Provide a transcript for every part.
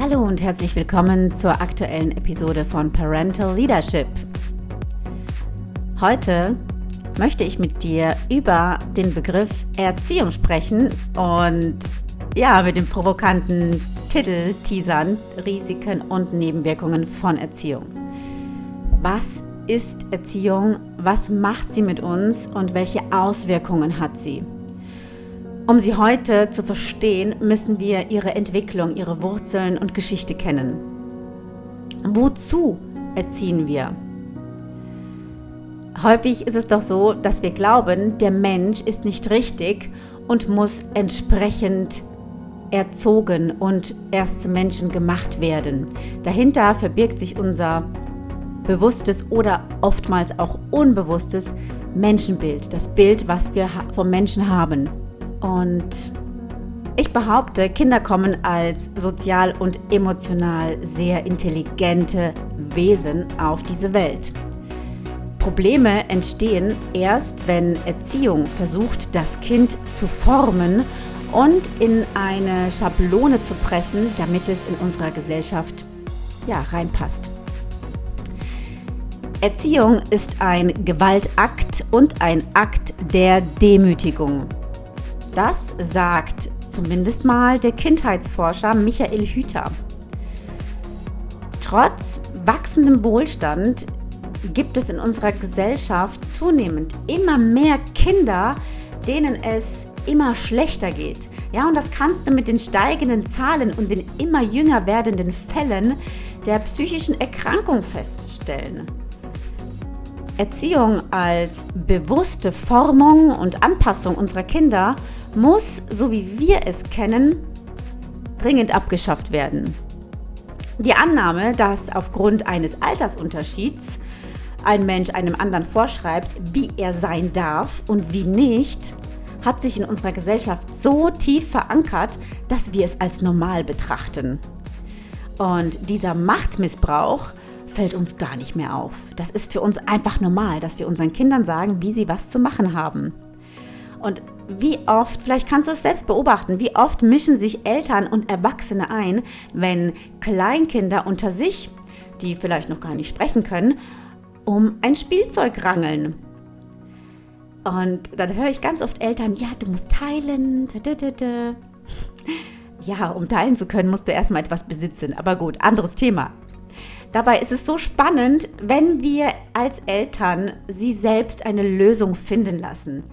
Hallo und herzlich willkommen zur aktuellen Episode von Parental Leadership. Heute möchte ich mit dir über den Begriff Erziehung sprechen und ja, mit dem provokanten Titel teasern Risiken und Nebenwirkungen von Erziehung. Was ist Erziehung? Was macht sie mit uns und welche Auswirkungen hat sie? Um sie heute zu verstehen, müssen wir ihre Entwicklung, ihre Wurzeln und Geschichte kennen. Wozu erziehen wir? Häufig ist es doch so, dass wir glauben, der Mensch ist nicht richtig und muss entsprechend erzogen und erst zum Menschen gemacht werden. Dahinter verbirgt sich unser bewusstes oder oftmals auch unbewusstes Menschenbild, das Bild, was wir vom Menschen haben. Und ich behaupte, Kinder kommen als sozial und emotional sehr intelligente Wesen auf diese Welt. Probleme entstehen erst, wenn Erziehung versucht, das Kind zu formen und in eine Schablone zu pressen, damit es in unserer Gesellschaft ja, reinpasst. Erziehung ist ein Gewaltakt und ein Akt der Demütigung. Das sagt zumindest mal der Kindheitsforscher Michael Hüter. Trotz wachsendem Wohlstand gibt es in unserer Gesellschaft zunehmend immer mehr Kinder, denen es immer schlechter geht. Ja, und das kannst du mit den steigenden Zahlen und den immer jünger werdenden Fällen der psychischen Erkrankung feststellen. Erziehung als bewusste Formung und Anpassung unserer Kinder muss, so wie wir es kennen, dringend abgeschafft werden. Die Annahme, dass aufgrund eines Altersunterschieds ein Mensch einem anderen vorschreibt, wie er sein darf und wie nicht, hat sich in unserer Gesellschaft so tief verankert, dass wir es als normal betrachten. Und dieser Machtmissbrauch fällt uns gar nicht mehr auf. Das ist für uns einfach normal, dass wir unseren Kindern sagen, wie sie was zu machen haben. Und wie oft, vielleicht kannst du es selbst beobachten, wie oft mischen sich Eltern und Erwachsene ein, wenn Kleinkinder unter sich, die vielleicht noch gar nicht sprechen können, um ein Spielzeug rangeln. Und dann höre ich ganz oft Eltern, ja, du musst teilen. Ja, um teilen zu können, musst du erstmal etwas besitzen. Aber gut, anderes Thema. Dabei ist es so spannend, wenn wir als Eltern sie selbst eine Lösung finden lassen.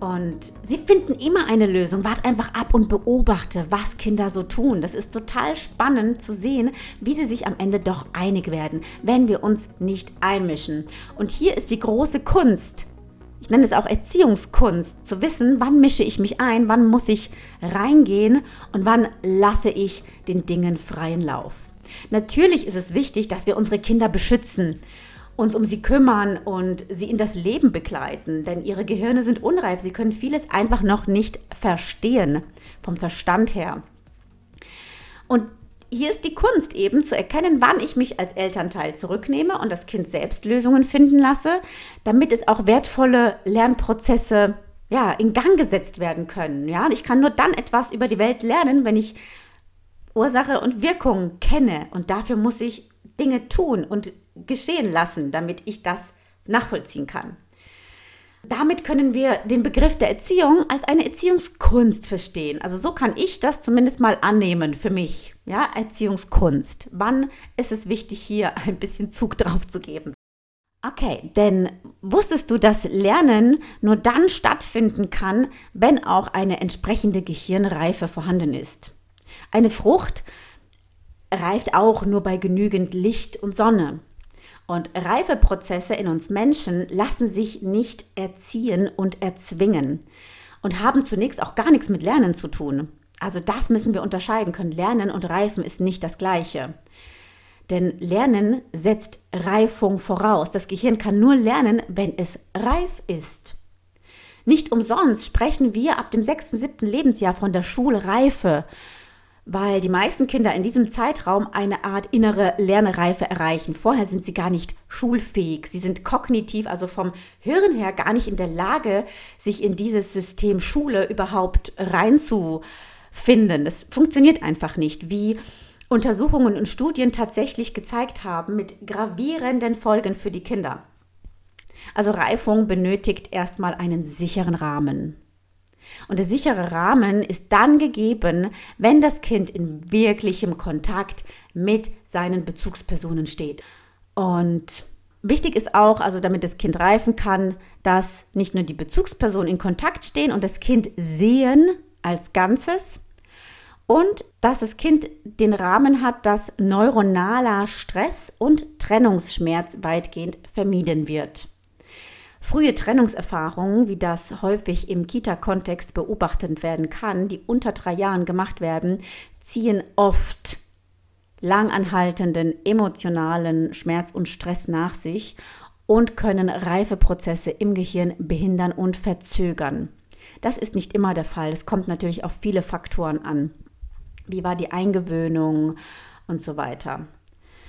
Und sie finden immer eine Lösung. Wart einfach ab und beobachte, was Kinder so tun. Das ist total spannend zu sehen, wie sie sich am Ende doch einig werden, wenn wir uns nicht einmischen. Und hier ist die große Kunst. Ich nenne es auch Erziehungskunst, zu wissen, wann mische ich mich ein, wann muss ich reingehen und wann lasse ich den Dingen freien Lauf. Natürlich ist es wichtig, dass wir unsere Kinder beschützen uns um sie kümmern und sie in das Leben begleiten, denn ihre Gehirne sind unreif, sie können vieles einfach noch nicht verstehen vom Verstand her. Und hier ist die Kunst eben zu erkennen, wann ich mich als Elternteil zurücknehme und das Kind selbst Lösungen finden lasse, damit es auch wertvolle Lernprozesse ja, in Gang gesetzt werden können. Ja, ich kann nur dann etwas über die Welt lernen, wenn ich Ursache und Wirkung kenne und dafür muss ich Dinge tun und geschehen lassen, damit ich das nachvollziehen kann. Damit können wir den Begriff der Erziehung als eine Erziehungskunst verstehen. Also so kann ich das zumindest mal annehmen für mich. Ja, Erziehungskunst. Wann ist es wichtig, hier ein bisschen Zug drauf zu geben? Okay, denn wusstest du, dass Lernen nur dann stattfinden kann, wenn auch eine entsprechende Gehirnreife vorhanden ist? Eine Frucht reift auch nur bei genügend Licht und Sonne. Und Reifeprozesse in uns Menschen lassen sich nicht erziehen und erzwingen und haben zunächst auch gar nichts mit Lernen zu tun. Also das müssen wir unterscheiden können. Lernen und Reifen ist nicht das gleiche. Denn Lernen setzt Reifung voraus. Das Gehirn kann nur lernen, wenn es reif ist. Nicht umsonst sprechen wir ab dem 6., 7. Lebensjahr von der Schulreife weil die meisten Kinder in diesem Zeitraum eine Art innere Lernreife erreichen. Vorher sind sie gar nicht schulfähig. Sie sind kognitiv, also vom Hirn her, gar nicht in der Lage, sich in dieses System Schule überhaupt reinzufinden. Das funktioniert einfach nicht, wie Untersuchungen und Studien tatsächlich gezeigt haben mit gravierenden Folgen für die Kinder. Also Reifung benötigt erstmal einen sicheren Rahmen. Und der sichere Rahmen ist dann gegeben, wenn das Kind in wirklichem Kontakt mit seinen Bezugspersonen steht. Und wichtig ist auch, also damit das Kind reifen kann, dass nicht nur die Bezugspersonen in Kontakt stehen und das Kind sehen als Ganzes und dass das Kind den Rahmen hat, dass neuronaler Stress und Trennungsschmerz weitgehend vermieden wird. Frühe Trennungserfahrungen, wie das häufig im Kita-Kontext beobachtet werden kann, die unter drei Jahren gemacht werden, ziehen oft langanhaltenden emotionalen Schmerz und Stress nach sich und können Reifeprozesse im Gehirn behindern und verzögern. Das ist nicht immer der Fall. Es kommt natürlich auf viele Faktoren an. Wie war die Eingewöhnung und so weiter.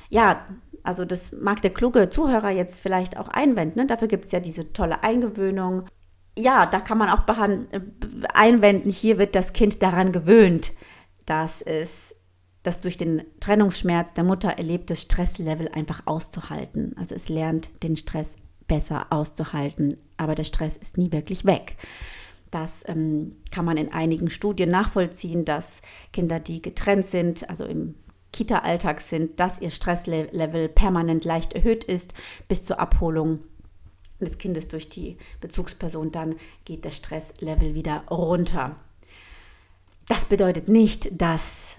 Ja, also das mag der kluge Zuhörer jetzt vielleicht auch einwenden. Ne? Dafür gibt es ja diese tolle Eingewöhnung. Ja, da kann man auch äh, einwenden, hier wird das Kind daran gewöhnt, dass es das durch den Trennungsschmerz der Mutter erlebte Stresslevel einfach auszuhalten. Also es lernt den Stress besser auszuhalten, aber der Stress ist nie wirklich weg. Das ähm, kann man in einigen Studien nachvollziehen, dass Kinder, die getrennt sind, also im Kita-Alltag sind, dass ihr Stresslevel permanent leicht erhöht ist bis zur Abholung des Kindes durch die Bezugsperson, dann geht der Stresslevel wieder runter. Das bedeutet nicht, dass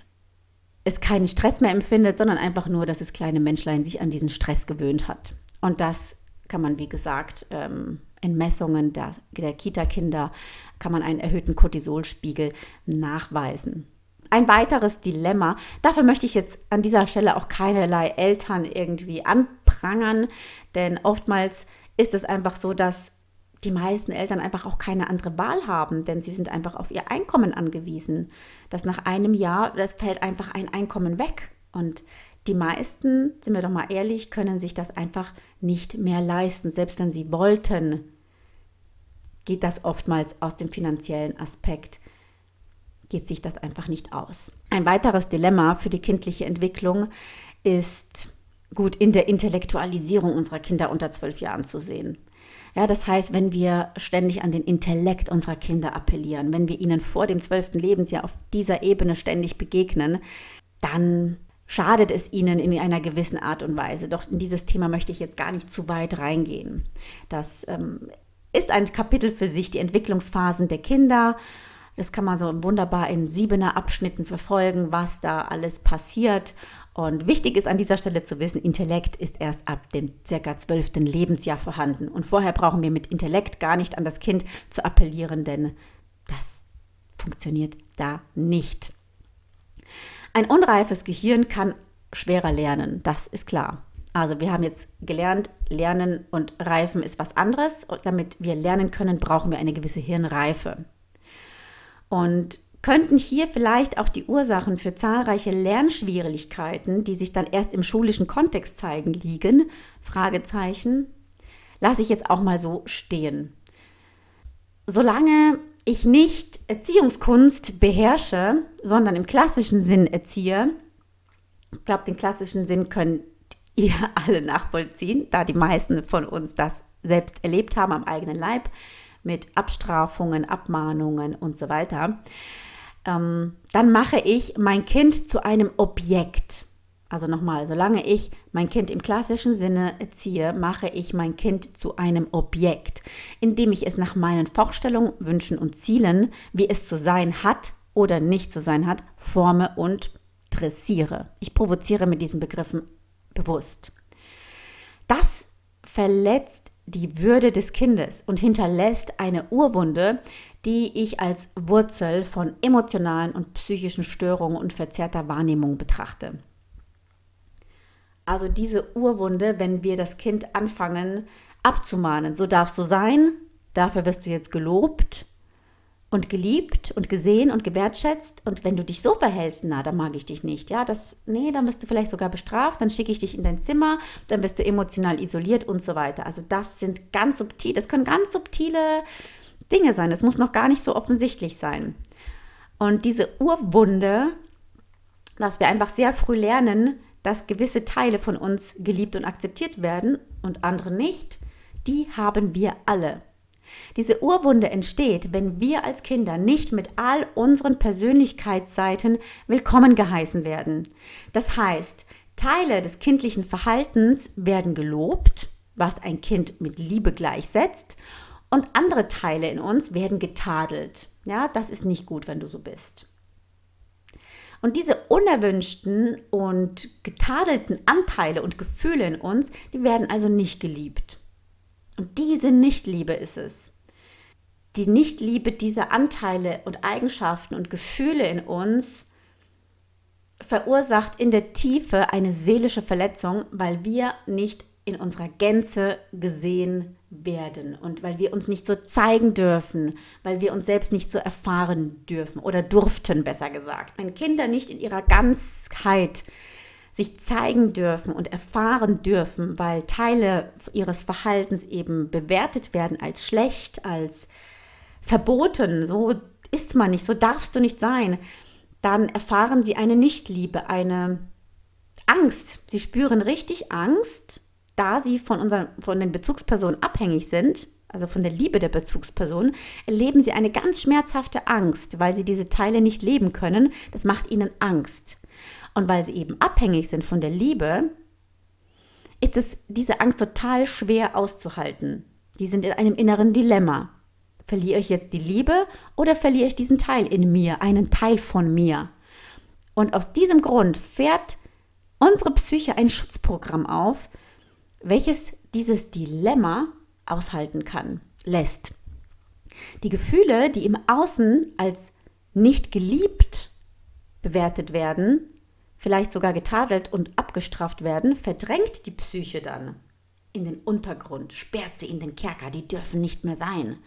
es keinen Stress mehr empfindet, sondern einfach nur, dass das kleine Menschlein sich an diesen Stress gewöhnt hat. Und das kann man, wie gesagt, ähm, in Messungen der, der Kita-Kinder kann man einen erhöhten Cortisolspiegel nachweisen. Ein weiteres Dilemma, dafür möchte ich jetzt an dieser Stelle auch keinerlei Eltern irgendwie anprangern, denn oftmals ist es einfach so, dass die meisten Eltern einfach auch keine andere Wahl haben, denn sie sind einfach auf ihr Einkommen angewiesen. Dass nach einem Jahr, das fällt einfach ein Einkommen weg. Und die meisten, sind wir doch mal ehrlich, können sich das einfach nicht mehr leisten. Selbst wenn sie wollten, geht das oftmals aus dem finanziellen Aspekt geht sich das einfach nicht aus. Ein weiteres Dilemma für die kindliche Entwicklung ist gut in der Intellektualisierung unserer Kinder unter zwölf Jahren zu sehen. Ja, das heißt, wenn wir ständig an den Intellekt unserer Kinder appellieren, wenn wir ihnen vor dem zwölften Lebensjahr auf dieser Ebene ständig begegnen, dann schadet es ihnen in einer gewissen Art und Weise. Doch in dieses Thema möchte ich jetzt gar nicht zu weit reingehen. Das ähm, ist ein Kapitel für sich, die Entwicklungsphasen der Kinder das kann man so wunderbar in siebener Abschnitten verfolgen, was da alles passiert. Und wichtig ist an dieser Stelle zu wissen, Intellekt ist erst ab dem circa zwölften Lebensjahr vorhanden. Und vorher brauchen wir mit Intellekt gar nicht an das Kind zu appellieren, denn das funktioniert da nicht. Ein unreifes Gehirn kann schwerer lernen, das ist klar. Also wir haben jetzt gelernt, Lernen und Reifen ist was anderes. Und damit wir lernen können, brauchen wir eine gewisse Hirnreife und könnten hier vielleicht auch die Ursachen für zahlreiche Lernschwierigkeiten, die sich dann erst im schulischen Kontext zeigen, liegen? Fragezeichen. Lasse ich jetzt auch mal so stehen. Solange ich nicht Erziehungskunst beherrsche, sondern im klassischen Sinn erziehe, ich glaube, den klassischen Sinn können ihr alle nachvollziehen, da die meisten von uns das selbst erlebt haben am eigenen Leib, mit Abstrafungen, Abmahnungen und so weiter, ähm, dann mache ich mein Kind zu einem Objekt. Also nochmal, solange ich mein Kind im klassischen Sinne erziehe, mache ich mein Kind zu einem Objekt, indem ich es nach meinen Vorstellungen, Wünschen und Zielen, wie es zu sein hat oder nicht zu sein hat, forme und dressiere. Ich provoziere mit diesen Begriffen bewusst. Das verletzt die Würde des Kindes und hinterlässt eine Urwunde, die ich als Wurzel von emotionalen und psychischen Störungen und verzerrter Wahrnehmung betrachte. Also diese Urwunde, wenn wir das Kind anfangen abzumahnen, so darfst du sein, dafür wirst du jetzt gelobt, und geliebt und gesehen und gewertschätzt. Und wenn du dich so verhältst, na, dann mag ich dich nicht. Ja, das, nee, dann wirst du vielleicht sogar bestraft, dann schicke ich dich in dein Zimmer, dann wirst du emotional isoliert und so weiter. Also das sind ganz subtil, das können ganz subtile Dinge sein. Das muss noch gar nicht so offensichtlich sein. Und diese Urwunde dass wir einfach sehr früh lernen, dass gewisse Teile von uns geliebt und akzeptiert werden und andere nicht, die haben wir alle. Diese Urwunde entsteht, wenn wir als Kinder nicht mit all unseren Persönlichkeitsseiten willkommen geheißen werden. Das heißt, Teile des kindlichen Verhaltens werden gelobt, was ein Kind mit Liebe gleichsetzt, und andere Teile in uns werden getadelt. Ja, das ist nicht gut, wenn du so bist. Und diese unerwünschten und getadelten Anteile und Gefühle in uns, die werden also nicht geliebt. Und diese Nichtliebe ist es. Die Nichtliebe dieser Anteile und Eigenschaften und Gefühle in uns verursacht in der Tiefe eine seelische Verletzung, weil wir nicht in unserer Gänze gesehen werden und weil wir uns nicht so zeigen dürfen, weil wir uns selbst nicht so erfahren dürfen oder durften, besser gesagt. Wenn Kinder nicht in ihrer Ganzheit sich zeigen dürfen und erfahren dürfen, weil Teile ihres Verhaltens eben bewertet werden als schlecht, als verboten, so ist man nicht, so darfst du nicht sein, dann erfahren sie eine Nichtliebe, eine Angst. Sie spüren richtig Angst da sie von, unseren, von den Bezugspersonen abhängig sind, also von der Liebe der Bezugsperson, erleben sie eine ganz schmerzhafte Angst, weil sie diese Teile nicht leben können. Das macht ihnen Angst. Und weil sie eben abhängig sind von der Liebe, ist es diese Angst total schwer auszuhalten. Die sind in einem inneren Dilemma. Verliere ich jetzt die Liebe oder verliere ich diesen Teil in mir, einen Teil von mir? Und aus diesem Grund fährt unsere Psyche ein Schutzprogramm auf, welches dieses Dilemma aushalten kann, lässt. Die Gefühle, die im Außen als nicht geliebt bewertet werden, vielleicht sogar getadelt und abgestraft werden, verdrängt die Psyche dann in den Untergrund, sperrt sie in den Kerker, die dürfen nicht mehr sein.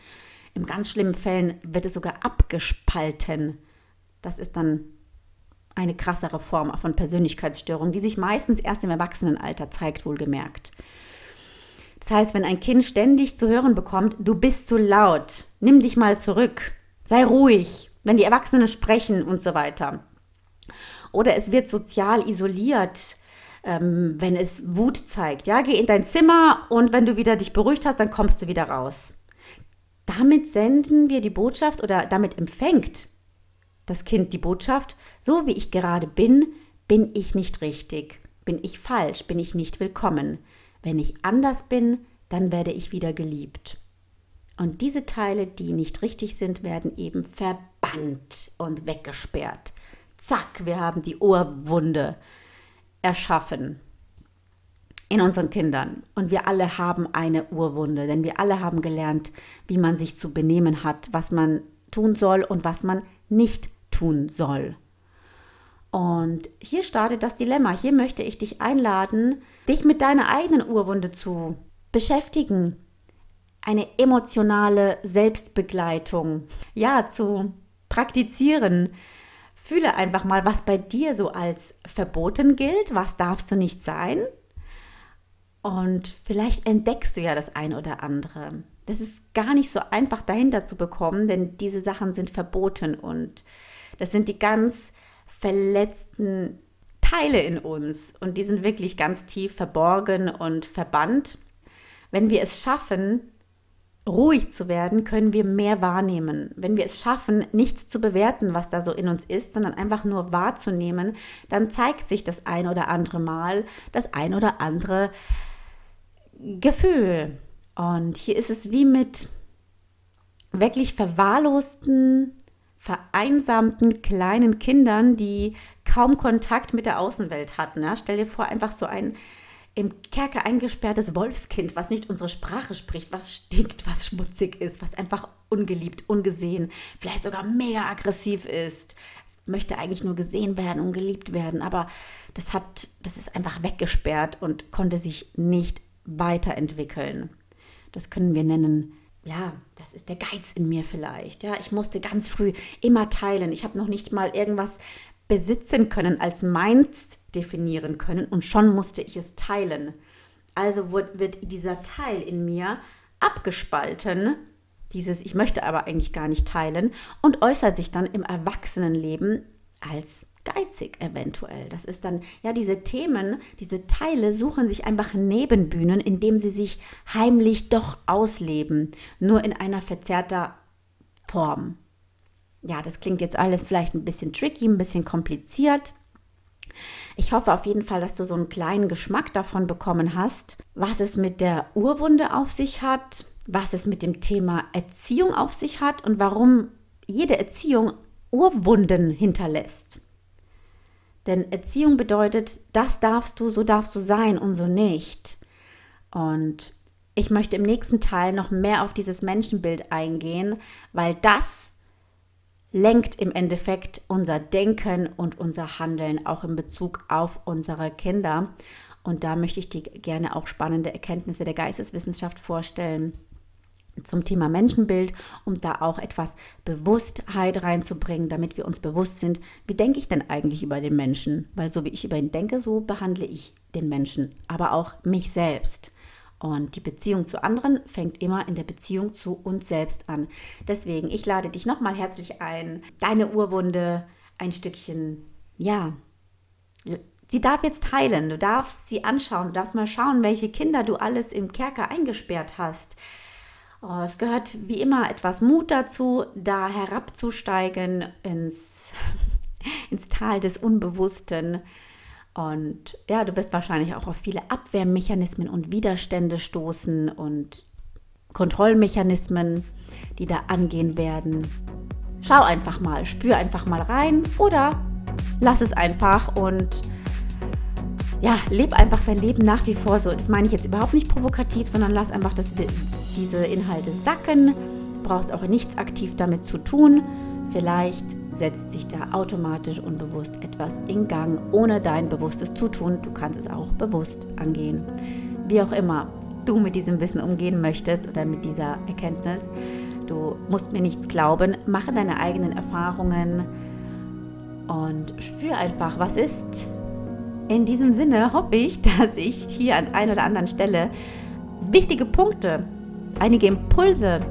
In ganz schlimmen Fällen wird es sogar abgespalten. Das ist dann eine krassere Form von Persönlichkeitsstörung, die sich meistens erst im Erwachsenenalter zeigt, wohlgemerkt. Das heißt, wenn ein Kind ständig zu hören bekommt, du bist zu laut, nimm dich mal zurück, sei ruhig, wenn die Erwachsenen sprechen und so weiter. Oder es wird sozial isoliert, ähm, wenn es Wut zeigt. Ja, geh in dein Zimmer und wenn du wieder dich beruhigt hast, dann kommst du wieder raus. Damit senden wir die Botschaft oder damit empfängt das Kind die Botschaft, so wie ich gerade bin, bin ich nicht richtig, bin ich falsch, bin ich nicht willkommen. Wenn ich anders bin, dann werde ich wieder geliebt. Und diese Teile, die nicht richtig sind, werden eben verbannt und weggesperrt. Zack, wir haben die Ohrwunde erschaffen in unseren Kindern. Und wir alle haben eine Urwunde, denn wir alle haben gelernt, wie man sich zu benehmen hat, was man tun soll und was man nicht tun soll. Und hier startet das Dilemma. Hier möchte ich dich einladen, dich mit deiner eigenen Urwunde zu beschäftigen. Eine emotionale Selbstbegleitung, ja, zu praktizieren. Fühle einfach mal, was bei dir so als verboten gilt, was darfst du nicht sein. Und vielleicht entdeckst du ja das eine oder andere. Das ist gar nicht so einfach dahinter zu bekommen, denn diese Sachen sind verboten und das sind die ganz verletzten Teile in uns und die sind wirklich ganz tief verborgen und verbannt. Wenn wir es schaffen, ruhig zu werden, können wir mehr wahrnehmen. Wenn wir es schaffen, nichts zu bewerten, was da so in uns ist, sondern einfach nur wahrzunehmen, dann zeigt sich das ein oder andere Mal das ein oder andere Gefühl. Und hier ist es wie mit wirklich verwahrlosten vereinsamten kleinen Kindern, die kaum Kontakt mit der Außenwelt hatten. Ja? Stell dir vor, einfach so ein im Kerker eingesperrtes Wolfskind, was nicht unsere Sprache spricht, was stinkt, was schmutzig ist, was einfach ungeliebt, ungesehen, vielleicht sogar mega aggressiv ist. Es möchte eigentlich nur gesehen werden und geliebt werden, aber das hat, das ist einfach weggesperrt und konnte sich nicht weiterentwickeln. Das können wir nennen ja, das ist der Geiz in mir vielleicht. Ja, ich musste ganz früh immer teilen. Ich habe noch nicht mal irgendwas besitzen können, als meins definieren können und schon musste ich es teilen. Also wird, wird dieser Teil in mir abgespalten, dieses ich möchte aber eigentlich gar nicht teilen und äußert sich dann im Erwachsenenleben als geizig eventuell. Das ist dann, ja, diese Themen, diese Teile suchen sich einfach Nebenbühnen, indem sie sich heimlich doch ausleben, nur in einer verzerrter Form. Ja, das klingt jetzt alles vielleicht ein bisschen tricky, ein bisschen kompliziert. Ich hoffe auf jeden Fall, dass du so einen kleinen Geschmack davon bekommen hast, was es mit der Urwunde auf sich hat, was es mit dem Thema Erziehung auf sich hat und warum jede Erziehung Urwunden hinterlässt. Denn Erziehung bedeutet, das darfst du, so darfst du sein und so nicht. Und ich möchte im nächsten Teil noch mehr auf dieses Menschenbild eingehen, weil das lenkt im Endeffekt unser Denken und unser Handeln auch in Bezug auf unsere Kinder. Und da möchte ich dir gerne auch spannende Erkenntnisse der Geisteswissenschaft vorstellen zum Thema Menschenbild, um da auch etwas Bewusstheit reinzubringen, damit wir uns bewusst sind, wie denke ich denn eigentlich über den Menschen? Weil so wie ich über ihn denke, so behandle ich den Menschen, aber auch mich selbst. Und die Beziehung zu anderen fängt immer in der Beziehung zu uns selbst an. Deswegen, ich lade dich nochmal herzlich ein, deine Urwunde ein Stückchen, ja, sie darf jetzt heilen. Du darfst sie anschauen, du darfst mal schauen, welche Kinder du alles im Kerker eingesperrt hast Oh, es gehört wie immer etwas Mut dazu, da herabzusteigen ins, ins Tal des Unbewussten. Und ja, du wirst wahrscheinlich auch auf viele Abwehrmechanismen und Widerstände stoßen und Kontrollmechanismen, die da angehen werden. Schau einfach mal, spür einfach mal rein oder lass es einfach und ja, leb einfach dein Leben nach wie vor so. Das meine ich jetzt überhaupt nicht provokativ, sondern lass einfach das diese Inhalte sacken. Du brauchst auch nichts aktiv damit zu tun. Vielleicht setzt sich da automatisch unbewusst etwas in Gang, ohne dein bewusstes Zutun. Du kannst es auch bewusst angehen. Wie auch immer du mit diesem Wissen umgehen möchtest oder mit dieser Erkenntnis. Du musst mir nichts glauben, mache deine eigenen Erfahrungen und spür einfach, was ist. In diesem Sinne hoffe ich, dass ich hier an einer oder anderen Stelle wichtige Punkte einige Impulse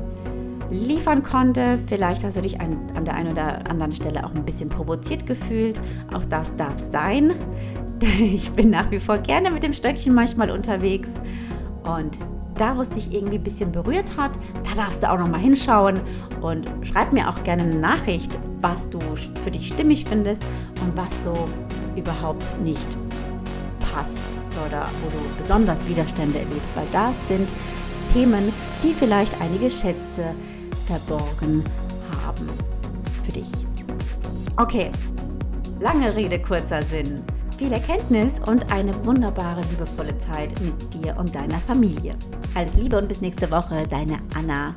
liefern konnte. Vielleicht hast du dich an, an der einen oder anderen Stelle auch ein bisschen provoziert gefühlt. Auch das darf sein. Ich bin nach wie vor gerne mit dem Stöckchen manchmal unterwegs. Und da, wo es dich irgendwie ein bisschen berührt hat, da darfst du auch noch mal hinschauen und schreib mir auch gerne eine Nachricht, was du für dich stimmig findest und was so überhaupt nicht passt oder wo du besonders Widerstände erlebst, weil das sind Themen, die vielleicht einige Schätze verborgen haben für dich. Okay, lange Rede, kurzer Sinn. Viel Erkenntnis und eine wunderbare, liebevolle Zeit mit dir und deiner Familie. Alles Liebe und bis nächste Woche, deine Anna.